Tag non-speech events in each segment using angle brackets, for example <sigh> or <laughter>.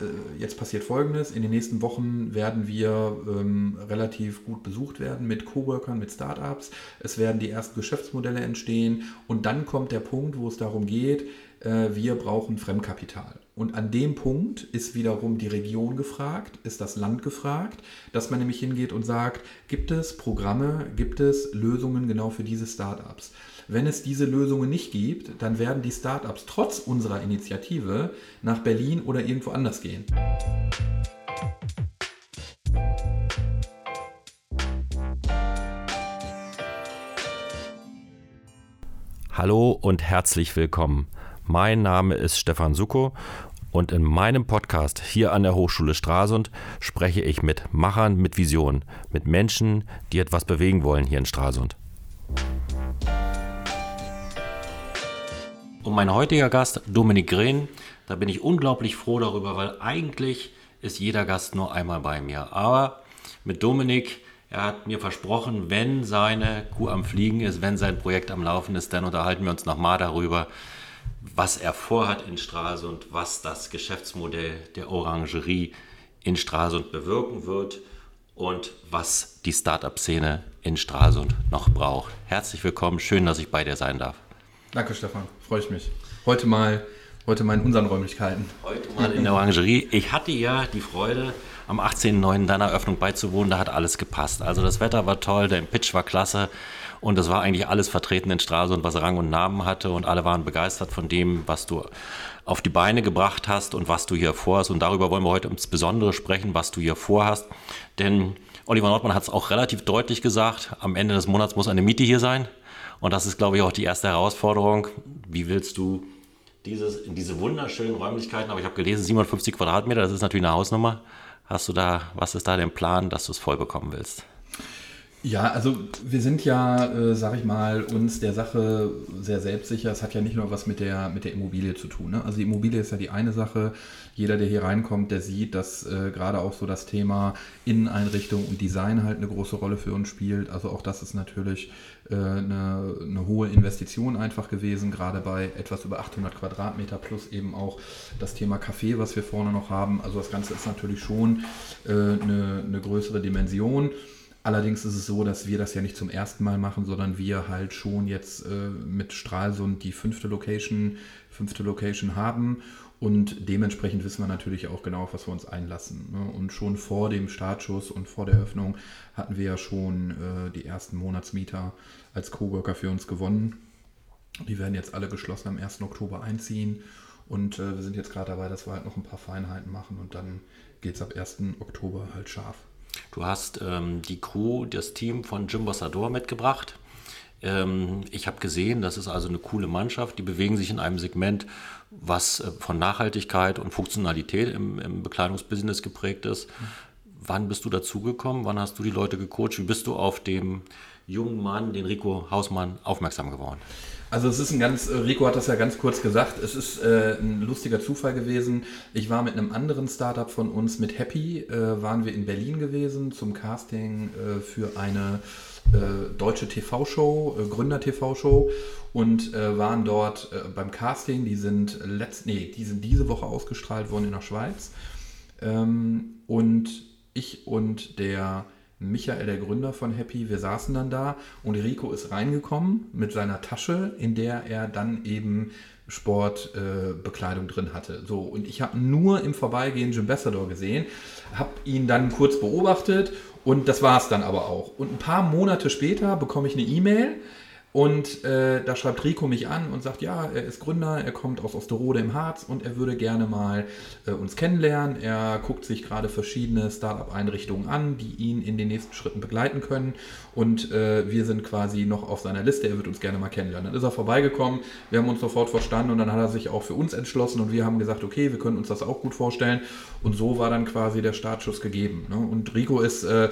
äh, jetzt passiert Folgendes. In den nächsten Wochen werden wir ähm, relativ gut besucht werden mit Coworkern, mit Startups. Es werden die ersten Geschäftsmodelle entstehen. Und dann kommt der Punkt, wo es darum geht, äh, wir brauchen Fremdkapital. Und an dem Punkt ist wiederum die Region gefragt, ist das Land gefragt, dass man nämlich hingeht und sagt, gibt es Programme, gibt es Lösungen genau für diese Startups? Wenn es diese Lösungen nicht gibt, dann werden die Startups trotz unserer Initiative nach Berlin oder irgendwo anders gehen. Hallo und herzlich willkommen. Mein Name ist Stefan Suko und in meinem Podcast hier an der Hochschule Stralsund spreche ich mit Machern mit Visionen, mit Menschen, die etwas bewegen wollen hier in Stralsund. Und mein heutiger Gast, Dominik Green, da bin ich unglaublich froh darüber, weil eigentlich ist jeder Gast nur einmal bei mir. Aber mit Dominik, er hat mir versprochen, wenn seine Kuh am Fliegen ist, wenn sein Projekt am Laufen ist, dann unterhalten wir uns nochmal darüber, was er vorhat in Stralsund, was das Geschäftsmodell der Orangerie in Stralsund bewirken wird und was die Startup-Szene in Stralsund noch braucht. Herzlich willkommen, schön, dass ich bei dir sein darf. Danke, Stefan. Freue ich mich. Heute mal, heute mal in unseren Räumlichkeiten. Heute mal in der Orangerie. Ich hatte ja die Freude, am 18.09. deiner Eröffnung beizuwohnen. Da hat alles gepasst. Also das Wetter war toll, der Pitch war klasse. Und es war eigentlich alles vertreten in Stralsund, was Rang und Namen hatte. Und alle waren begeistert von dem, was du auf die Beine gebracht hast und was du hier vorhast. Und darüber wollen wir heute insbesondere sprechen, was du hier vorhast. Denn Oliver Nordmann hat es auch relativ deutlich gesagt, am Ende des Monats muss eine Miete hier sein. Und das ist, glaube ich, auch die erste Herausforderung. Wie willst du dieses, in diese wunderschönen Räumlichkeiten, aber ich habe gelesen, 57 Quadratmeter, das ist natürlich eine Hausnummer. Hast du da, was ist da der Plan, dass du es voll bekommen willst? Ja, also wir sind ja, äh, sag ich mal, uns der Sache sehr selbstsicher. Es hat ja nicht nur was mit der, mit der Immobilie zu tun. Ne? Also die Immobilie ist ja die eine Sache. Jeder, der hier reinkommt, der sieht, dass äh, gerade auch so das Thema Inneneinrichtung und Design halt eine große Rolle für uns spielt. Also auch das ist natürlich äh, eine, eine hohe Investition einfach gewesen, gerade bei etwas über 800 Quadratmeter plus eben auch das Thema Café, was wir vorne noch haben. Also das Ganze ist natürlich schon äh, eine, eine größere Dimension. Allerdings ist es so, dass wir das ja nicht zum ersten Mal machen, sondern wir halt schon jetzt äh, mit Stralsund die fünfte Location, fünfte Location haben und dementsprechend wissen wir natürlich auch genau, auf was wir uns einlassen. Ne? Und schon vor dem Startschuss und vor der Öffnung hatten wir ja schon äh, die ersten Monatsmieter als Coworker für uns gewonnen. Die werden jetzt alle geschlossen am 1. Oktober einziehen und äh, wir sind jetzt gerade dabei, dass wir halt noch ein paar Feinheiten machen und dann geht es ab 1. Oktober halt scharf. Du hast ähm, die Crew, das Team von Jim Bossador mitgebracht. Ähm, ich habe gesehen, das ist also eine coole Mannschaft. Die bewegen sich in einem Segment, was äh, von Nachhaltigkeit und Funktionalität im, im Bekleidungsbusiness geprägt ist. Mhm. Wann bist du dazugekommen? Wann hast du die Leute gecoacht? Wie bist du auf dem jungen Mann, den Rico Hausmann, aufmerksam geworden? Also es ist ein ganz, äh, Rico hat das ja ganz kurz gesagt, es ist äh, ein lustiger Zufall gewesen. Ich war mit einem anderen Startup von uns, mit Happy, äh, waren wir in Berlin gewesen zum Casting äh, für eine äh, deutsche TV-Show, äh, Gründer-TV-Show und waren dort beim Casting. Die sind letzt, nee, die sind diese Woche ausgestrahlt worden in der Schweiz. Ähm, und ich und der Michael, der Gründer von Happy, wir saßen dann da und Rico ist reingekommen mit seiner Tasche, in der er dann eben Sportbekleidung äh, drin hatte. So, und ich habe nur im Vorbeigehen Jim Bessador gesehen, habe ihn dann kurz beobachtet und das war es dann aber auch. Und ein paar Monate später bekomme ich eine E-Mail, und äh, da schreibt Rico mich an und sagt, ja, er ist Gründer, er kommt aus Osterode im Harz und er würde gerne mal äh, uns kennenlernen. Er guckt sich gerade verschiedene Startup-Einrichtungen an, die ihn in den nächsten Schritten begleiten können. Und äh, wir sind quasi noch auf seiner Liste, er wird uns gerne mal kennenlernen. Dann ist er vorbeigekommen, wir haben uns sofort verstanden und dann hat er sich auch für uns entschlossen und wir haben gesagt, okay, wir können uns das auch gut vorstellen. Und so war dann quasi der Startschuss gegeben. Ne? Und Rico ist äh,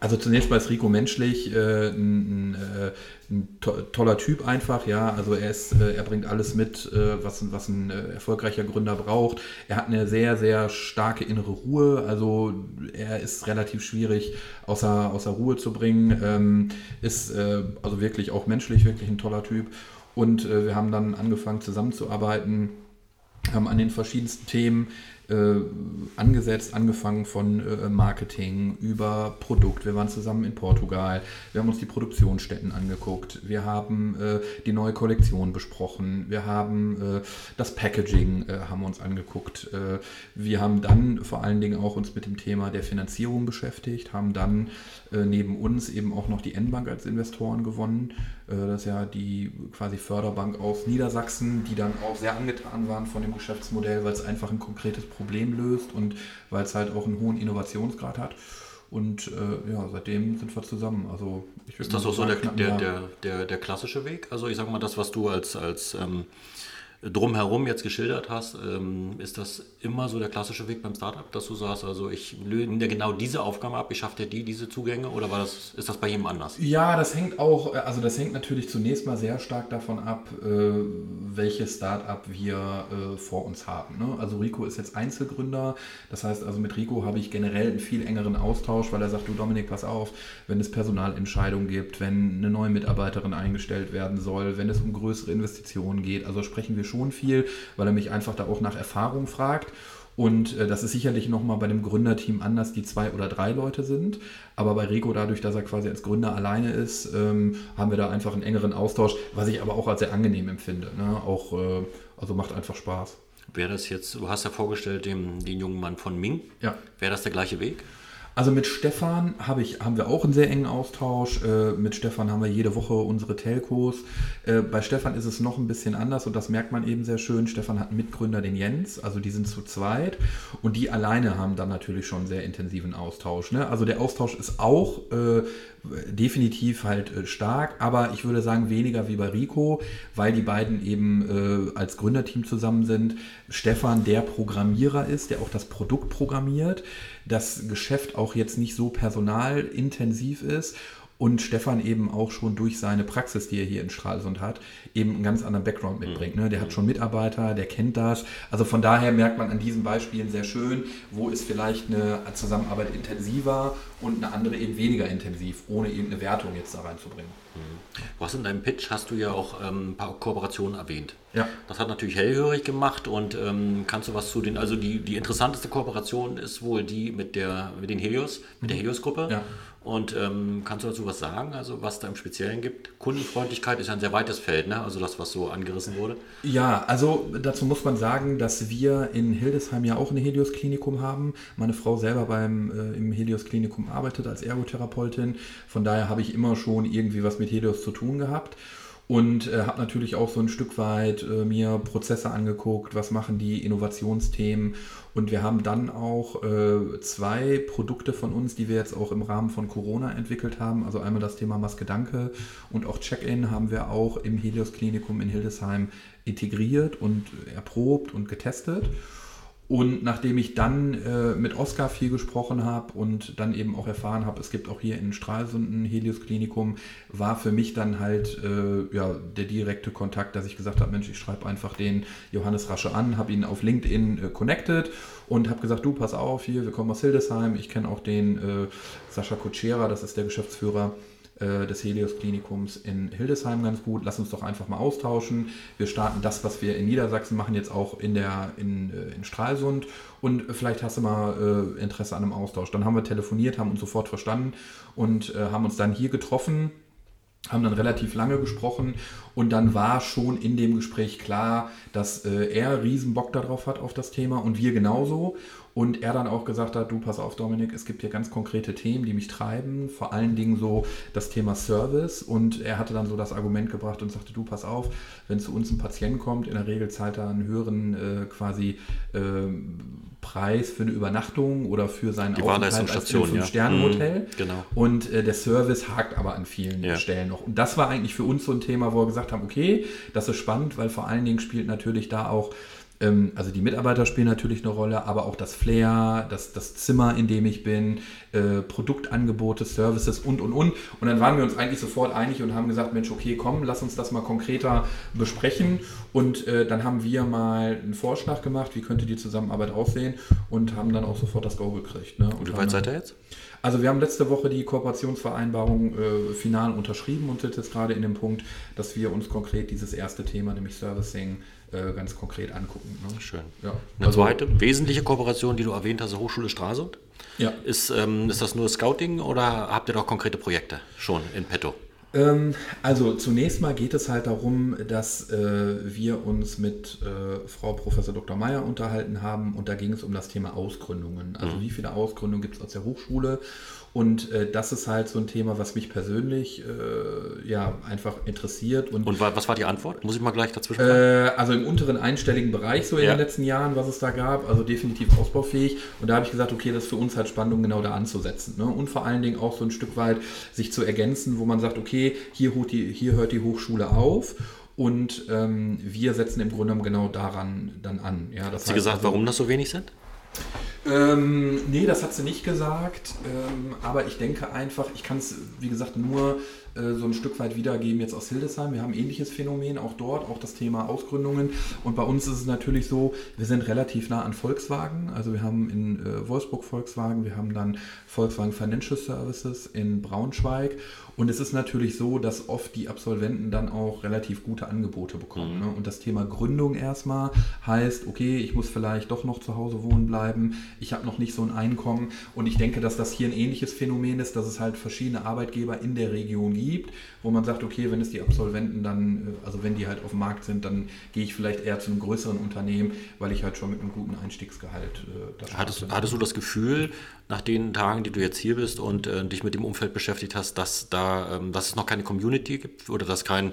also zunächst mal ist Rico menschlich äh, ein, äh, ein to toller Typ einfach, ja. Also er ist, äh, er bringt alles mit, äh, was, was ein äh, erfolgreicher Gründer braucht. Er hat eine sehr, sehr starke innere Ruhe. Also er ist relativ schwierig außer, außer Ruhe zu bringen. Ähm, ist äh, also wirklich auch menschlich wirklich ein toller Typ. Und wir haben dann angefangen zusammenzuarbeiten, haben an den verschiedensten Themen äh, angesetzt, angefangen von äh, Marketing über Produkt. Wir waren zusammen in Portugal, wir haben uns die Produktionsstätten angeguckt, wir haben äh, die neue Kollektion besprochen, wir haben äh, das Packaging äh, haben uns angeguckt. Wir haben dann vor allen Dingen auch uns mit dem Thema der Finanzierung beschäftigt, haben dann neben uns eben auch noch die N-Bank als Investoren gewonnen. Das ist ja die quasi Förderbank aus Niedersachsen, die dann auch sehr angetan waren von dem Geschäftsmodell, weil es einfach ein konkretes Problem löst und weil es halt auch einen hohen Innovationsgrad hat. Und äh, ja, seitdem sind wir zusammen. Also ist das auch so der, der, der, der, klassische Weg? Also ich sage mal, das, was du als, als ähm, drumherum jetzt geschildert hast, ähm, ist das immer so der klassische Weg beim Startup, dass du sagst, also ich nehme dir genau diese Aufgabe ab, ich schaffe dir die, diese Zugänge oder war das, ist das bei jedem anders? Ja, das hängt auch, also das hängt natürlich zunächst mal sehr stark davon ab, äh, welches Startup wir äh, vor uns haben. Ne? Also Rico ist jetzt Einzelgründer, das heißt also mit Rico habe ich generell einen viel engeren Austausch, weil er sagt, du Dominik, pass auf, wenn es Personalentscheidungen gibt, wenn eine neue Mitarbeiterin eingestellt werden soll, wenn es um größere Investitionen geht, also sprechen wir schon viel, weil er mich einfach da auch nach Erfahrung fragt. Und äh, das ist sicherlich nochmal bei dem Gründerteam anders, die zwei oder drei Leute sind. Aber bei Rico, dadurch, dass er quasi als Gründer alleine ist, ähm, haben wir da einfach einen engeren Austausch, was ich aber auch als sehr angenehm empfinde. Ne? Auch, äh, also macht einfach Spaß. Wäre das jetzt, du hast ja vorgestellt, dem, den jungen Mann von Ming. Ja. Wäre das der gleiche Weg? Also mit Stefan hab ich, haben wir auch einen sehr engen Austausch. Äh, mit Stefan haben wir jede Woche unsere Telcos. Äh, bei Stefan ist es noch ein bisschen anders und das merkt man eben sehr schön. Stefan hat einen Mitgründer, den Jens, also die sind zu zweit und die alleine haben dann natürlich schon einen sehr intensiven Austausch. Ne? Also der Austausch ist auch äh, definitiv halt äh, stark, aber ich würde sagen weniger wie bei Rico, weil die beiden eben äh, als Gründerteam zusammen sind. Stefan der Programmierer ist, der auch das Produkt programmiert, das Geschäft auch jetzt nicht so personalintensiv ist und Stefan eben auch schon durch seine Praxis, die er hier in Stralsund hat, eben einen ganz anderen Background mitbringt. Ne? Der hat mhm. schon Mitarbeiter, der kennt das. Also von daher merkt man an diesen Beispielen sehr schön, wo ist vielleicht eine Zusammenarbeit intensiver und eine andere eben weniger intensiv, ohne eben eine Wertung jetzt da reinzubringen. Mhm. Du hast in deinem Pitch hast du ja auch ähm, ein paar Kooperationen erwähnt. Ja. Das hat natürlich hellhörig gemacht und ähm, kannst du was zu den, also die, die interessanteste Kooperation ist wohl die mit der mit den Helios, mit der mhm. Helios-Gruppe. Ja. Und ähm, kannst du dazu was sagen, also was da im Speziellen gibt? Kundenfreundlichkeit ist ja ein sehr weites Feld, ne? also das, was so angerissen wurde. Ja, also dazu muss man sagen, dass wir in Hildesheim ja auch ein Helios-Klinikum haben. Meine Frau selber beim, äh, im Helios-Klinikum arbeitet als Ergotherapeutin. Von daher habe ich immer schon irgendwie was mit Helios zu tun gehabt und äh, habe natürlich auch so ein Stück weit äh, mir Prozesse angeguckt, was machen die Innovationsthemen und wir haben dann auch äh, zwei Produkte von uns, die wir jetzt auch im Rahmen von Corona entwickelt haben. Also einmal das Thema Maske Danke und auch Check-in haben wir auch im Helios Klinikum in Hildesheim integriert und erprobt und getestet. Und nachdem ich dann äh, mit Oskar viel gesprochen habe und dann eben auch erfahren habe, es gibt auch hier in Stralsund ein Helios Klinikum, war für mich dann halt äh, ja, der direkte Kontakt, dass ich gesagt habe, Mensch, ich schreibe einfach den Johannes Rasche an, habe ihn auf LinkedIn äh, connected und habe gesagt, du pass auf hier, wir kommen aus Hildesheim, ich kenne auch den äh, Sascha Kutschera, das ist der Geschäftsführer äh, des Helios Klinikums in Hildesheim ganz gut. Lass uns doch einfach mal austauschen. Wir starten das, was wir in Niedersachsen machen, jetzt auch in, der, in, äh, in Stralsund und vielleicht hast du mal äh, Interesse an einem Austausch. Dann haben wir telefoniert, haben uns sofort verstanden und äh, haben uns dann hier getroffen haben dann relativ lange gesprochen und dann war schon in dem Gespräch klar, dass äh, er riesen Bock darauf hat auf das Thema und wir genauso. Und er dann auch gesagt hat, du pass auf Dominik, es gibt hier ganz konkrete Themen, die mich treiben, vor allen Dingen so das Thema Service. Und er hatte dann so das Argument gebracht und sagte, du pass auf, wenn zu uns ein Patient kommt, in der Regel zahlt er einen höheren äh, quasi äh, Preis für eine Übernachtung oder für seinen Die Aufenthalt als einem Fünf-Sterne-Hotel. Mhm, genau. Und äh, der Service hakt aber an vielen ja. Stellen noch. Und das war eigentlich für uns so ein Thema, wo wir gesagt haben, okay, das ist spannend, weil vor allen Dingen spielt natürlich da auch ähm, also die Mitarbeiter spielen natürlich eine Rolle, aber auch das Flair, das, das Zimmer, in dem ich bin, äh, Produktangebote, Services und, und, und. Und dann waren wir uns eigentlich sofort einig und haben gesagt, Mensch, okay, komm, lass uns das mal konkreter besprechen. Und äh, dann haben wir mal einen Vorschlag gemacht, wie könnte die Zusammenarbeit aussehen und haben dann auch sofort das Go gekriegt. Ne? Und wie weit seid ihr jetzt? Also wir haben letzte Woche die Kooperationsvereinbarung äh, final unterschrieben und sind jetzt gerade in dem Punkt, dass wir uns konkret dieses erste Thema, nämlich Servicing, äh, ganz konkret angucken. Ne? Schön. Ja. Eine also, zweite wesentliche Kooperation, die du erwähnt hast, Hochschule Stralsund. Ja. Ist, ähm, ist das nur Scouting oder habt ihr doch konkrete Projekte schon in petto? Ähm, also zunächst mal geht es halt darum, dass äh, wir uns mit äh, Frau Professor Dr. Meyer unterhalten haben und da ging es um das Thema Ausgründungen. Also mhm. wie viele Ausgründungen gibt es aus der Hochschule und äh, das ist halt so ein Thema, was mich persönlich äh, ja einfach interessiert. Und, und was war die Antwort? Muss ich mal gleich dazwischen äh, Also im unteren einstelligen Bereich so in ja. den letzten Jahren, was es da gab, also definitiv ausbaufähig. Und da habe ich gesagt, okay, das ist für uns halt spannend, um genau da anzusetzen. Ne? Und vor allen Dingen auch so ein Stück weit sich zu ergänzen, wo man sagt, okay, hier, die, hier hört die Hochschule auf und ähm, wir setzen im Grunde genommen genau daran dann an. Ja, Hat sie gesagt, also, warum das so wenig sind? Ähm, nee, das hat sie nicht gesagt. Ähm, aber ich denke einfach, ich kann es, wie gesagt, nur äh, so ein Stück weit wiedergeben jetzt aus Hildesheim. Wir haben ein ähnliches Phänomen auch dort, auch das Thema Ausgründungen. Und bei uns ist es natürlich so, wir sind relativ nah an Volkswagen. Also wir haben in äh, Wolfsburg Volkswagen, wir haben dann Volkswagen Financial Services in Braunschweig. Und es ist natürlich so, dass oft die Absolventen dann auch relativ gute Angebote bekommen. Mhm. Ne? Und das Thema Gründung erstmal heißt, okay, ich muss vielleicht doch noch zu Hause wohnen bleiben, ich habe noch nicht so ein Einkommen. Und ich denke, dass das hier ein ähnliches Phänomen ist, dass es halt verschiedene Arbeitgeber in der Region gibt, wo man sagt, okay, wenn es die Absolventen dann, äh, also wenn die halt auf dem Markt sind, dann gehe ich vielleicht eher zu einem größeren Unternehmen, weil ich halt schon mit einem guten Einstiegsgehalt äh, da hattest, hattest du das Gefühl, nach den Tagen, die du jetzt hier bist und äh, dich mit dem Umfeld beschäftigt hast, dass da, ähm, dass es noch keine Community gibt oder dass kein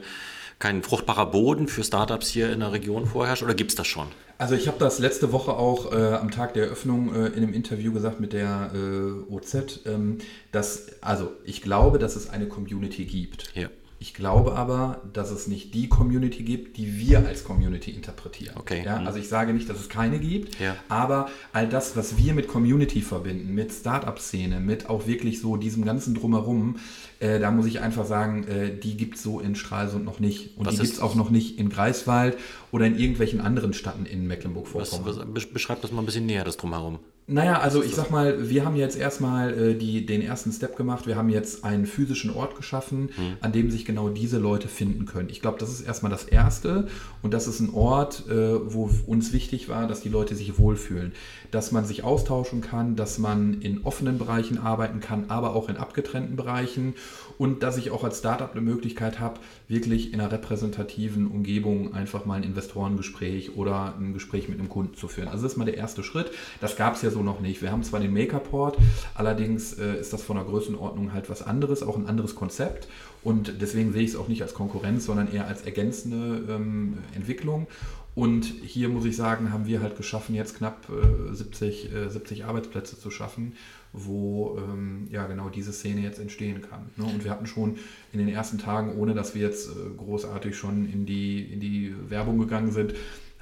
kein fruchtbarer Boden für Startups hier in der Region vorherrscht oder gibt es das schon? Also ich habe das letzte Woche auch äh, am Tag der Eröffnung äh, in einem Interview gesagt mit der äh, OZ, ähm, dass, also ich glaube, dass es eine Community gibt. Ja. Ich glaube aber, dass es nicht die Community gibt, die wir als Community interpretieren. Okay. Ja, mhm. also ich sage nicht, dass es keine gibt, ja. aber all das, was wir mit Community verbinden, mit Startup-Szene, mit auch wirklich so diesem ganzen Drumherum, äh, da muss ich einfach sagen, äh, die gibt es so in Stralsund noch nicht. Und was die gibt es auch noch nicht in Greifswald oder in irgendwelchen anderen Städten in Mecklenburg-Vorpommern. Beschreib das mal ein bisschen näher, das Drumherum. Naja, also ich sag mal, wir haben jetzt erstmal äh, die, den ersten Step gemacht. Wir haben jetzt einen physischen Ort geschaffen, mhm. an dem sich genau diese Leute finden können. Ich glaube, das ist erstmal das Erste und das ist ein Ort, äh, wo uns wichtig war, dass die Leute sich wohlfühlen, dass man sich austauschen kann, dass man in offenen Bereichen arbeiten kann, aber auch in abgetrennten Bereichen und dass ich auch als Startup eine Möglichkeit habe, wirklich in einer repräsentativen Umgebung einfach mal ein Investorengespräch oder ein Gespräch mit einem Kunden zu führen. Also das ist mal der erste Schritt. Das gab es ja so noch nicht. Wir haben zwar den Makerport, allerdings äh, ist das von der Größenordnung halt was anderes, auch ein anderes Konzept. Und deswegen sehe ich es auch nicht als Konkurrenz, sondern eher als ergänzende ähm, Entwicklung. Und hier muss ich sagen, haben wir halt geschaffen, jetzt knapp äh, 70, äh, 70 Arbeitsplätze zu schaffen wo ähm, ja genau diese Szene jetzt entstehen kann. Ne? Und wir hatten schon in den ersten Tagen, ohne dass wir jetzt äh, großartig schon in die, in die Werbung gegangen sind,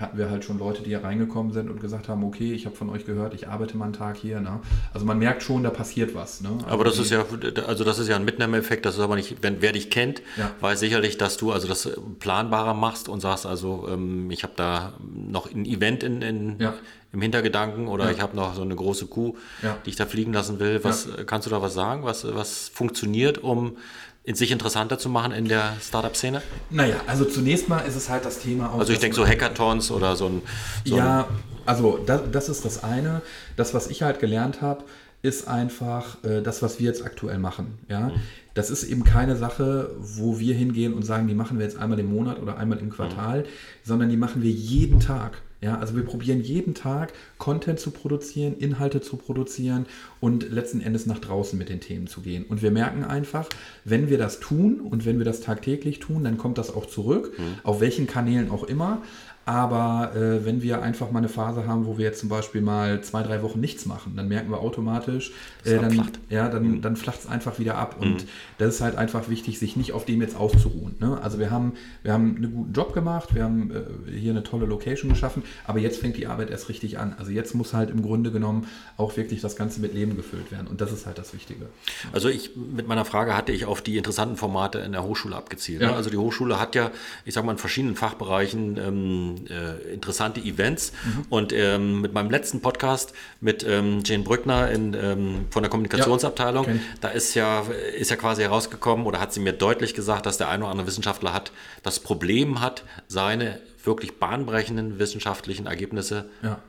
hatten wir halt schon Leute, die hier reingekommen sind und gesagt haben, okay, ich habe von euch gehört, ich arbeite mal einen Tag hier. Ne? Also man merkt schon, da passiert was. Ne? Also aber das ist ja, also das ist ja ein Mitnahmeeffekt, das ist aber nicht, wenn, wer dich kennt, ja. weiß sicherlich, dass du also das planbarer machst und sagst, also ähm, ich habe da noch ein Event in, in, ja im Hintergedanken oder ja. ich habe noch so eine große Kuh, die ich da fliegen lassen will. Was kannst du da was sagen? Was, was funktioniert, um sich interessanter zu machen in der Startup-Szene? Naja, also zunächst mal ist es halt das Thema auch. Also ich denke so Hackathons oder so ein. So ja, also das, das, ist das eine. Das, was ich halt gelernt habe, ist einfach äh, das, was wir jetzt aktuell machen. Ja? Mhm. Das ist eben keine Sache, wo wir hingehen und sagen, die machen wir jetzt einmal im Monat oder einmal im Quartal, mhm. sondern die machen wir jeden Tag. Ja, also wir probieren jeden Tag Content zu produzieren, Inhalte zu produzieren und letzten Endes nach draußen mit den Themen zu gehen. Und wir merken einfach, wenn wir das tun und wenn wir das tagtäglich tun, dann kommt das auch zurück, mhm. auf welchen Kanälen auch immer. Aber äh, wenn wir einfach mal eine Phase haben, wo wir jetzt zum Beispiel mal zwei, drei Wochen nichts machen, dann merken wir automatisch, äh, dann, ja, dann, mhm. dann flacht es einfach wieder ab. Und mhm. das ist halt einfach wichtig, sich nicht auf dem jetzt auszuruhen. Ne? Also wir haben, wir haben einen guten Job gemacht, wir haben äh, hier eine tolle Location geschaffen, aber jetzt fängt die Arbeit erst richtig an. Also jetzt muss halt im Grunde genommen auch wirklich das Ganze mit Leben gefüllt werden. Und das ist halt das Wichtige. Also ich mit meiner Frage hatte ich auf die interessanten Formate in der Hochschule abgezielt. Ne? Ja. Ne? Also die Hochschule hat ja, ich sag mal, in verschiedenen Fachbereichen ähm, ähm, äh, interessante Events. Mhm. Und ähm, mit meinem letzten Podcast mit ähm, Jane Brückner in, ähm, von der Kommunikationsabteilung, ja, da ist ja, ist ja quasi herausgekommen oder hat sie mir deutlich gesagt, dass der eine oder andere Wissenschaftler hat, das Problem hat, seine wirklich bahnbrechenden wissenschaftlichen Ergebnisse ja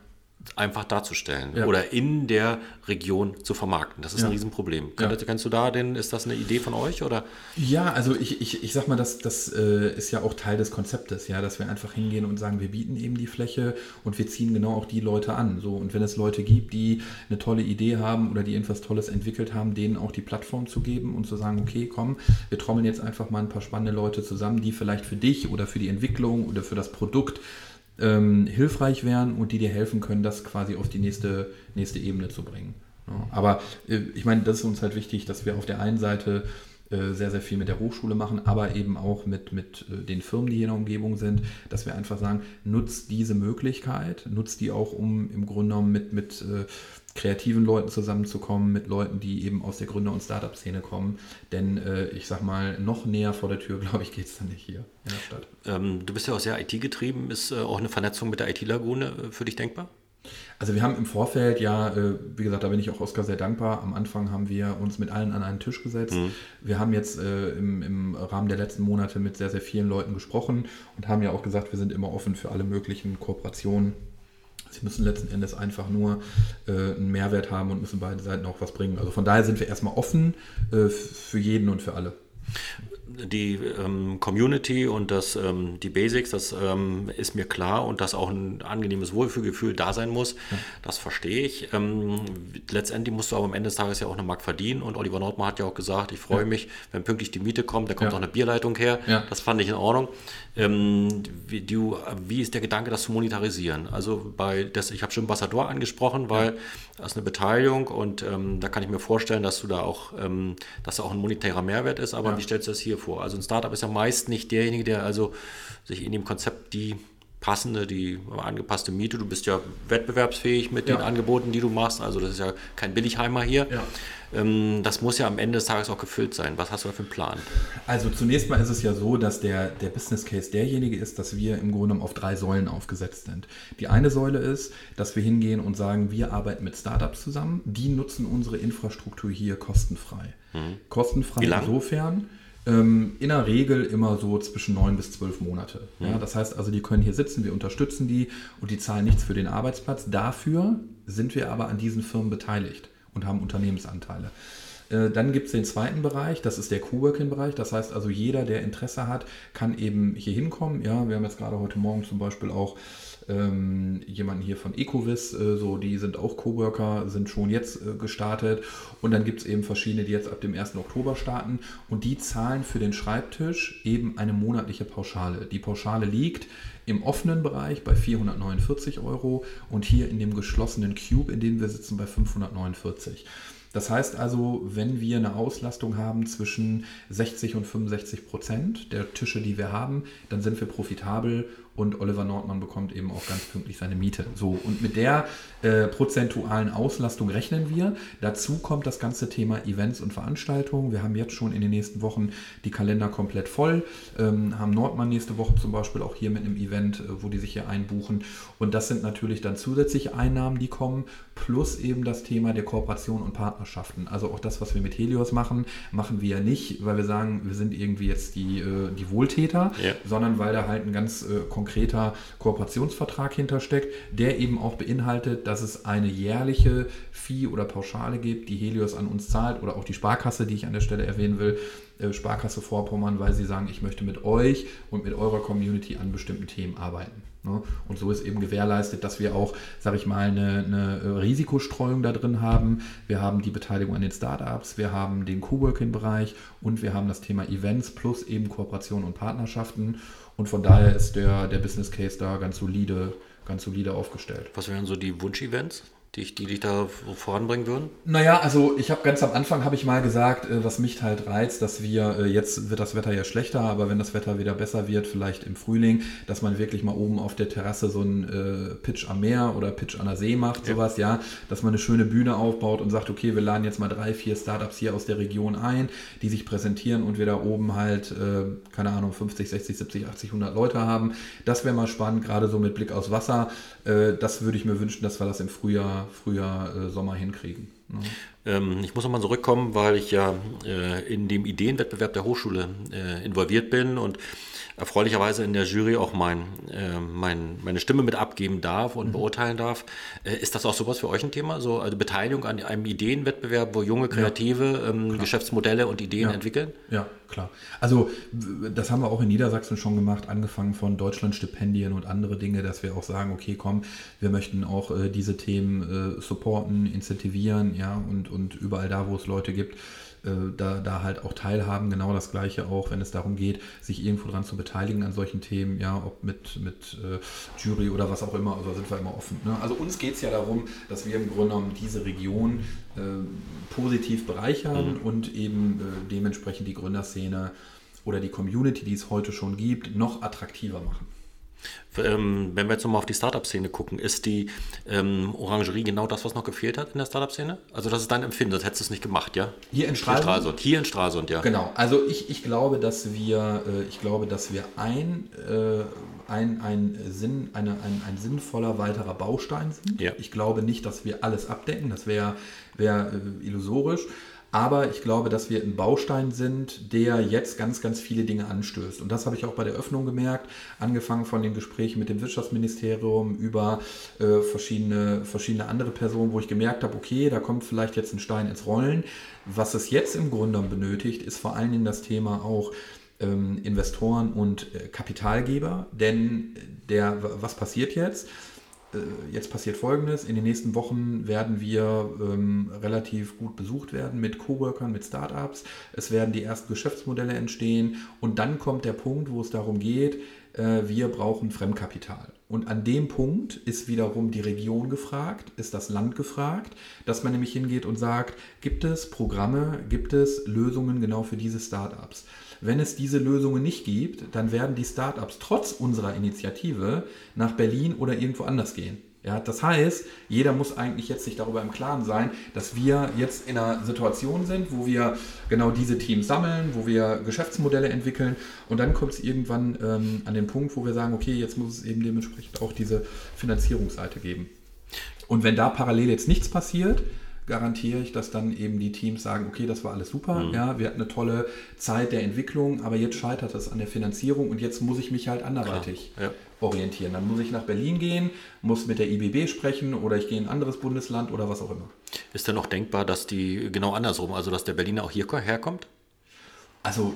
einfach darzustellen ja. oder in der Region zu vermarkten. Das ist ja. ein Riesenproblem. Ja. Kennst, kennst du da denn, ist das eine Idee von euch? Oder? Ja, also ich, ich, ich sag mal, das, das äh, ist ja auch Teil des Konzeptes, ja, dass wir einfach hingehen und sagen, wir bieten eben die Fläche und wir ziehen genau auch die Leute an. So, und wenn es Leute gibt, die eine tolle Idee haben oder die etwas Tolles entwickelt haben, denen auch die Plattform zu geben und zu sagen, okay, komm, wir trommeln jetzt einfach mal ein paar spannende Leute zusammen, die vielleicht für dich oder für die Entwicklung oder für das Produkt ähm, hilfreich wären und die dir helfen können, das quasi auf die nächste, nächste Ebene zu bringen. Ja, aber äh, ich meine, das ist uns halt wichtig, dass wir auf der einen Seite äh, sehr, sehr viel mit der Hochschule machen, aber eben auch mit, mit äh, den Firmen, die hier in der Umgebung sind, dass wir einfach sagen, nutzt diese Möglichkeit, nutzt die auch, um im Grunde genommen mit, mit äh, kreativen Leuten zusammenzukommen, mit Leuten, die eben aus der Gründer- und Startup-Szene kommen. Denn äh, ich sag mal, noch näher vor der Tür, <laughs> glaube ich, geht es dann nicht hier in der Stadt. Ähm, du bist ja auch sehr IT-getrieben. Ist äh, auch eine Vernetzung mit der IT-Lagune äh, für dich denkbar? Also wir haben im Vorfeld ja, äh, wie gesagt, da bin ich auch Oskar sehr dankbar. Am Anfang haben wir uns mit allen an einen Tisch gesetzt. Mhm. Wir haben jetzt äh, im, im, Rahmen der letzten Monate mit sehr, sehr vielen Leuten gesprochen und haben ja auch gesagt, wir sind immer offen für alle möglichen Kooperationen Sie müssen letzten Endes einfach nur äh, einen Mehrwert haben und müssen beide Seiten auch was bringen. Also von daher sind wir erstmal offen äh, für jeden und für alle die ähm, Community und das, ähm, die Basics, das ähm, ist mir klar und dass auch ein angenehmes Wohlfühlgefühl da sein muss, ja. das verstehe ich. Ähm, letztendlich musst du aber am Ende des Tages ja auch eine Mark verdienen und Oliver Nordmann hat ja auch gesagt, ich freue ja. mich, wenn pünktlich die Miete kommt, da kommt ja. auch eine Bierleitung her, das fand ich in Ordnung. Ähm, wie, du, wie, ist der Gedanke, das zu monetarisieren? Also bei das, ich habe schon Ambassador angesprochen, weil das ist eine Beteiligung und ähm, da kann ich mir vorstellen, dass du da auch, dass da auch ein monetärer Mehrwert ist, aber wie stellst du das hier vor? vor. Also ein Startup ist ja meist nicht derjenige, der also sich in dem Konzept die passende, die angepasste Miete. Du bist ja wettbewerbsfähig mit ja. den Angeboten, die du machst. Also das ist ja kein Billigheimer hier. Ja. Ähm, das muss ja am Ende des Tages auch gefüllt sein. Was hast du da für einen Plan? Also zunächst mal ist es ja so, dass der, der Business Case derjenige ist, dass wir im Grunde auf drei Säulen aufgesetzt sind. Die eine Säule ist, dass wir hingehen und sagen, wir arbeiten mit Startups zusammen. Die nutzen unsere Infrastruktur hier kostenfrei. Mhm. Kostenfrei insofern ähm, in der Regel immer so zwischen neun bis zwölf Monate. Ja, mhm. das heißt also, die können hier sitzen, wir unterstützen die und die zahlen nichts für den Arbeitsplatz. Dafür sind wir aber an diesen Firmen beteiligt und haben Unternehmensanteile. Äh, dann gibt es den zweiten Bereich, das ist der Coworking-Bereich. Das heißt also, jeder, der Interesse hat, kann eben hier hinkommen. Ja, wir haben jetzt gerade heute Morgen zum Beispiel auch ähm, jemanden hier von Ecovis, äh, so die sind auch Coworker, sind schon jetzt äh, gestartet. Und dann gibt es eben verschiedene, die jetzt ab dem 1. Oktober starten und die zahlen für den Schreibtisch eben eine monatliche Pauschale. Die Pauschale liegt im offenen Bereich bei 449 Euro und hier in dem geschlossenen Cube, in dem wir sitzen, bei 549. Das heißt also, wenn wir eine Auslastung haben zwischen 60 und 65 Prozent der Tische, die wir haben, dann sind wir profitabel und Oliver Nordmann bekommt eben auch ganz pünktlich seine Miete. So, und mit der äh, prozentualen Auslastung rechnen wir. Dazu kommt das ganze Thema Events und Veranstaltungen. Wir haben jetzt schon in den nächsten Wochen die Kalender komplett voll, ähm, haben Nordmann nächste Woche zum Beispiel auch hier mit einem Event, äh, wo die sich hier einbuchen. Und das sind natürlich dann zusätzliche Einnahmen, die kommen, plus eben das Thema der Kooperation und Partnerschaften. Also auch das, was wir mit Helios machen, machen wir ja nicht, weil wir sagen, wir sind irgendwie jetzt die, äh, die Wohltäter, ja. sondern weil da halt ein ganz äh, konkreter Kooperationsvertrag hintersteckt, der eben auch beinhaltet, dass es eine jährliche Fee oder Pauschale gibt, die Helios an uns zahlt oder auch die Sparkasse, die ich an der Stelle erwähnen will, äh, Sparkasse Vorpommern, weil sie sagen, ich möchte mit euch und mit eurer Community an bestimmten Themen arbeiten. Ne? Und so ist eben gewährleistet, dass wir auch, sage ich mal, eine, eine, äh, Risikostreuung da drin haben. Wir haben die Beteiligung an den Startups, wir haben den Coworking-Bereich und wir haben das Thema Events plus eben Kooperationen und Partnerschaften. Und von daher ist der, der Business Case da ganz solide, ganz solide aufgestellt. Was wären so die Wunsch-Events? Die, die dich da voranbringen würden? Naja, also ich habe ganz am Anfang habe ich mal gesagt, äh, was mich halt reizt, dass wir, äh, jetzt wird das Wetter ja schlechter, aber wenn das Wetter wieder besser wird, vielleicht im Frühling, dass man wirklich mal oben auf der Terrasse so einen äh, Pitch am Meer oder Pitch an der See macht, ja. sowas, ja, dass man eine schöne Bühne aufbaut und sagt, okay, wir laden jetzt mal drei, vier Startups hier aus der Region ein, die sich präsentieren und wir da oben halt, äh, keine Ahnung, 50, 60, 70, 80, 100 Leute haben. Das wäre mal spannend, gerade so mit Blick aufs Wasser. Äh, das würde ich mir wünschen, dass wir das im Frühjahr Frühjahr, äh, Sommer hinkriegen. Ne? Ähm, ich muss nochmal zurückkommen, weil ich ja äh, in dem Ideenwettbewerb der Hochschule äh, involviert bin und erfreulicherweise in der Jury auch mein, äh, mein, meine Stimme mit abgeben darf und mhm. beurteilen darf. Ist das auch sowas für euch ein Thema? So, also Beteiligung an einem Ideenwettbewerb, wo junge Kreative ja, ähm, Geschäftsmodelle und Ideen ja. entwickeln? Ja, klar. Also das haben wir auch in Niedersachsen schon gemacht, angefangen von Deutschlandstipendien und andere Dinge, dass wir auch sagen, okay, komm, wir möchten auch diese Themen supporten, incentivieren, ja, und, und überall da, wo es Leute gibt, äh, da, da halt auch teilhaben. Genau das Gleiche auch, wenn es darum geht, sich irgendwo dran zu beteiligen an solchen Themen, ja, ob mit, mit äh, Jury oder was auch immer, also sind wir immer offen. Ne? Also uns geht es ja darum, dass wir im Grunde genommen diese Region äh, positiv bereichern mhm. und eben äh, dementsprechend die Gründerszene oder die Community, die es heute schon gibt, noch attraktiver machen. Ähm, wenn wir jetzt nochmal auf die Startup-Szene gucken, ist die ähm, Orangerie genau das, was noch gefehlt hat in der Startup-Szene? Also das ist dein Empfinden, das hättest du es nicht gemacht, ja? Hier in Stralsund? Stralsund. Hier in Stralsund, ja. Genau, also ich, ich glaube, dass wir, äh, ich glaube, dass wir ein, äh, ein, ein, Sinn, eine, ein, ein sinnvoller weiterer Baustein sind. Ja. Ich glaube nicht, dass wir alles abdecken, das wäre wär, äh, illusorisch. Aber ich glaube, dass wir ein Baustein sind, der jetzt ganz, ganz viele Dinge anstößt. Und das habe ich auch bei der Öffnung gemerkt, angefangen von den Gesprächen mit dem Wirtschaftsministerium über äh, verschiedene, verschiedene andere Personen, wo ich gemerkt habe, okay, da kommt vielleicht jetzt ein Stein ins Rollen. Was es jetzt im Grunde benötigt, ist vor allen Dingen das Thema auch, ähm, Investoren und äh, Kapitalgeber. Denn der, was passiert jetzt? Äh, jetzt passiert Folgendes. In den nächsten Wochen werden wir ähm, relativ gut besucht werden mit Coworkern, mit Startups. Es werden die ersten Geschäftsmodelle entstehen. Und dann kommt der Punkt, wo es darum geht, äh, wir brauchen Fremdkapital. Und an dem Punkt ist wiederum die Region gefragt, ist das Land gefragt, dass man nämlich hingeht und sagt, gibt es Programme, gibt es Lösungen genau für diese Startups. Wenn es diese Lösungen nicht gibt, dann werden die Startups trotz unserer Initiative nach Berlin oder irgendwo anders gehen. Ja, das heißt, jeder muss eigentlich jetzt sich darüber im Klaren sein, dass wir jetzt in einer Situation sind, wo wir genau diese Teams sammeln, wo wir Geschäftsmodelle entwickeln und dann kommt es irgendwann ähm, an den Punkt, wo wir sagen, okay, jetzt muss es eben dementsprechend auch diese Finanzierungsseite geben. Und wenn da parallel jetzt nichts passiert, garantiere ich, dass dann eben die Teams sagen, okay, das war alles super, mhm. ja, wir hatten eine tolle Zeit der Entwicklung, aber jetzt scheitert es an der Finanzierung und jetzt muss ich mich halt anderweitig ja. orientieren. Dann muss ich nach Berlin gehen, muss mit der IBB sprechen oder ich gehe in ein anderes Bundesland oder was auch immer. Ist denn auch denkbar, dass die genau andersrum, also dass der Berliner auch hierher kommt? Also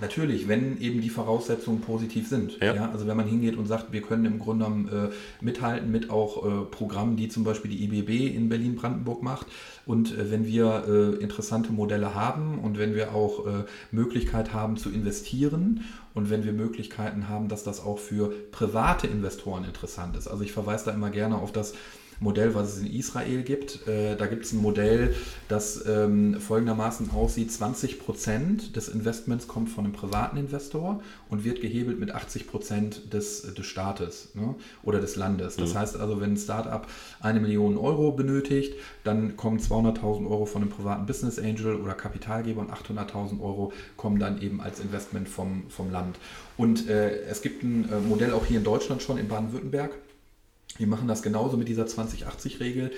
natürlich, wenn eben die Voraussetzungen positiv sind. Ja. ja. Also wenn man hingeht und sagt, wir können im Grunde genommen äh, mithalten mit auch äh, Programmen, die zum Beispiel die IBB in Berlin-Brandenburg macht. Und äh, wenn wir äh, interessante Modelle haben und wenn wir auch äh, Möglichkeit haben zu investieren und wenn wir Möglichkeiten haben, dass das auch für private Investoren interessant ist. Also ich verweise da immer gerne auf das Modell, was es in Israel gibt. Äh, da gibt es ein Modell, das ähm, folgendermaßen aussieht, 20 Prozent des Investments kommt von einem privaten Investor und wird gehebelt mit 80 Prozent des, des Staates ne? oder des Landes. Das mhm. heißt also, wenn ein Startup eine Million Euro benötigt, dann kommen 200.000 Euro von einem privaten Business Angel oder Kapitalgeber und 800.000 Euro kommen dann eben als Investment vom, vom Land. Und äh, es gibt ein äh, Modell auch hier in Deutschland schon, in Baden-Württemberg, wir machen das genauso mit dieser 2080-Regel.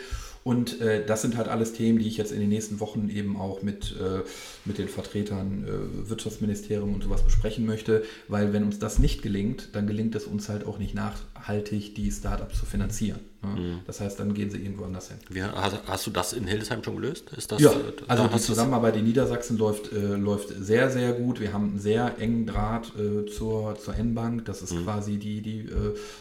Und äh, das sind halt alles Themen, die ich jetzt in den nächsten Wochen eben auch mit, äh, mit den Vertretern äh, Wirtschaftsministerium und sowas besprechen möchte, weil wenn uns das nicht gelingt, dann gelingt es uns halt auch nicht nachhaltig, die Startups zu finanzieren. Ne? Mhm. Das heißt, dann gehen sie irgendwo anders hin. Wie, hast, hast, du das in Hildesheim schon gelöst? Ist das, ja, äh, also die Zusammenarbeit in Niedersachsen läuft, äh, läuft sehr, sehr gut. Wir haben einen sehr engen Draht äh, zur, zur N-Bank. Das ist mhm. quasi die, die,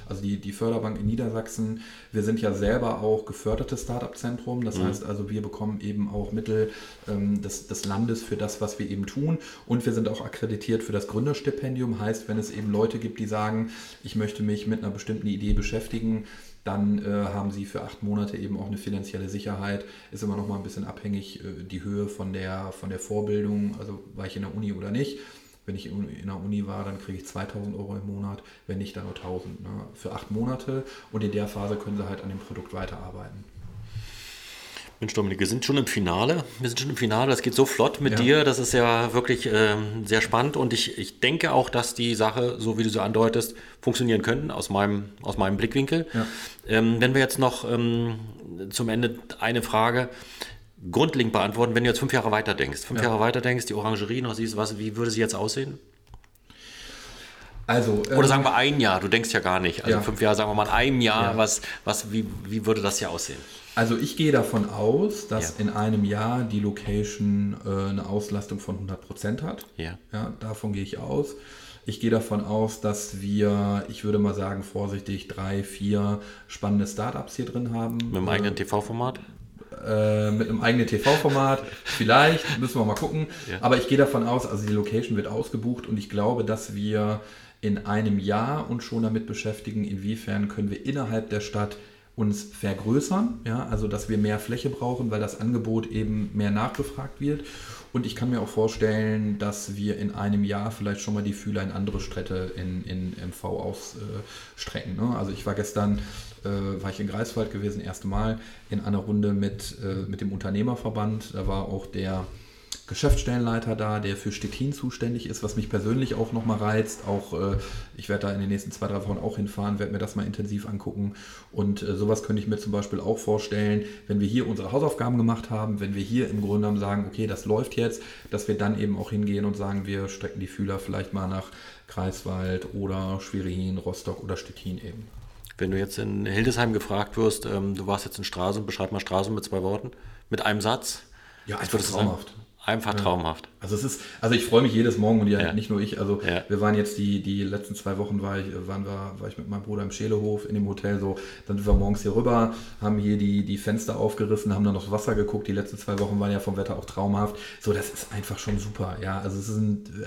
also die, die Förderbank in Niedersachsen. Wir sind ja selber auch gefördertes Startup-Zentrum. Das mhm. heißt also, wir bekommen eben auch Mittel ähm, des, des Landes für das, was wir eben tun. Und wir sind auch akkreditiert für das Gründerstipendium. Heißt, wenn es eben Leute gibt, die sagen, ich möchte mich mit einer bestimmten Idee beschäftigen, dann äh, haben sie für acht Monate eben auch eine finanzielle Sicherheit. Ist immer noch mal ein bisschen abhängig, äh, die Höhe von der, von der Vorbildung, also war ich in der Uni oder nicht. Wenn ich in der Uni war, dann kriege ich 2000 Euro im Monat, wenn nicht, dann nur 1000 ne? für acht Monate. Und in der Phase können sie halt an dem Produkt weiterarbeiten. Mensch, Dominik, wir sind schon im Finale. Wir sind schon im Finale. Das geht so flott mit ja. dir. Das ist ja wirklich ähm, sehr spannend. Und ich, ich denke auch, dass die Sache, so wie du sie andeutest, funktionieren könnte, aus meinem, aus meinem Blickwinkel. Ja. Ähm, wenn wir jetzt noch ähm, zum Ende eine Frage grundlegend beantworten, wenn du jetzt fünf Jahre weiter denkst, fünf ja. Jahre weiter denkst, die Orangerie noch siehst, was, wie würde sie jetzt aussehen? Also, Oder ähm, sagen wir ein Jahr, du denkst ja gar nicht. Also ja. fünf Jahre, sagen wir mal in einem Jahr, ja. was, was, wie, wie würde das hier aussehen? Also ich gehe davon aus, dass ja. in einem Jahr die Location äh, eine Auslastung von 100% hat. Ja. ja. Davon gehe ich aus. Ich gehe davon aus, dass wir, ich würde mal sagen, vorsichtig drei, vier spannende Startups hier drin haben. Mit einem eigenen TV-Format? Äh, mit einem eigenen TV-Format. <laughs> Vielleicht, müssen wir mal gucken. Ja. Aber ich gehe davon aus, also die Location wird ausgebucht und ich glaube, dass wir in einem Jahr uns schon damit beschäftigen, inwiefern können wir innerhalb der Stadt uns vergrößern, ja, also dass wir mehr Fläche brauchen, weil das Angebot eben mehr nachgefragt wird. Und ich kann mir auch vorstellen, dass wir in einem Jahr vielleicht schon mal die Fühler in andere Städte in, in MV ausstrecken. Ne? Also ich war gestern, äh, war ich in Greifswald gewesen, erste Mal in einer Runde mit, äh, mit dem Unternehmerverband. Da war auch der Geschäftsstellenleiter da, der für Stettin zuständig ist, was mich persönlich auch nochmal reizt. Auch äh, ich werde da in den nächsten zwei, drei Wochen auch hinfahren, werde mir das mal intensiv angucken. Und äh, sowas könnte ich mir zum Beispiel auch vorstellen, wenn wir hier unsere Hausaufgaben gemacht haben, wenn wir hier im Grunde genommen sagen, okay, das läuft jetzt, dass wir dann eben auch hingehen und sagen, wir strecken die Fühler vielleicht mal nach Greifswald oder Schwerin, Rostock oder Stettin eben. Wenn du jetzt in Hildesheim gefragt wirst, ähm, du warst jetzt in Straße, beschreib mal Straße mit zwei Worten, mit einem Satz. Ja, einfach traumhaft. Einfach traumhaft. Also es ist, also ich freue mich jedes Morgen und ja, ja. nicht nur ich. Also ja. wir waren jetzt die, die letzten zwei Wochen war ich, waren wir, war ich mit meinem Bruder im Schelehof in dem Hotel so. Dann sind wir morgens hier rüber, haben hier die, die Fenster aufgerissen, haben dann noch Wasser geguckt. Die letzten zwei Wochen waren ja vom Wetter auch traumhaft. So, das ist einfach schon super. Ja, also es ist,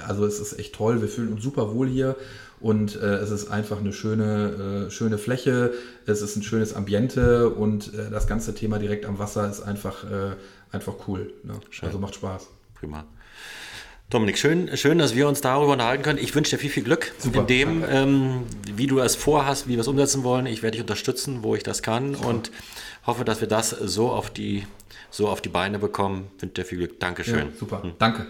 also es ist echt toll. Wir fühlen uns super wohl hier und äh, es ist einfach eine schöne, äh, schöne Fläche. Es ist ein schönes Ambiente und äh, das ganze Thema direkt am Wasser ist einfach äh, einfach cool. Ne? Also macht Spaß. Prima. Dominik, schön, schön, dass wir uns darüber unterhalten können. Ich wünsche dir viel, viel Glück Super, in dem, ähm, wie du es vorhast, wie wir es umsetzen wollen. Ich werde dich unterstützen, wo ich das kann Super. und hoffe, dass wir das so auf die, so auf die Beine bekommen. Ich wünsche dir viel Glück. Dankeschön. Ja, super, hm. danke.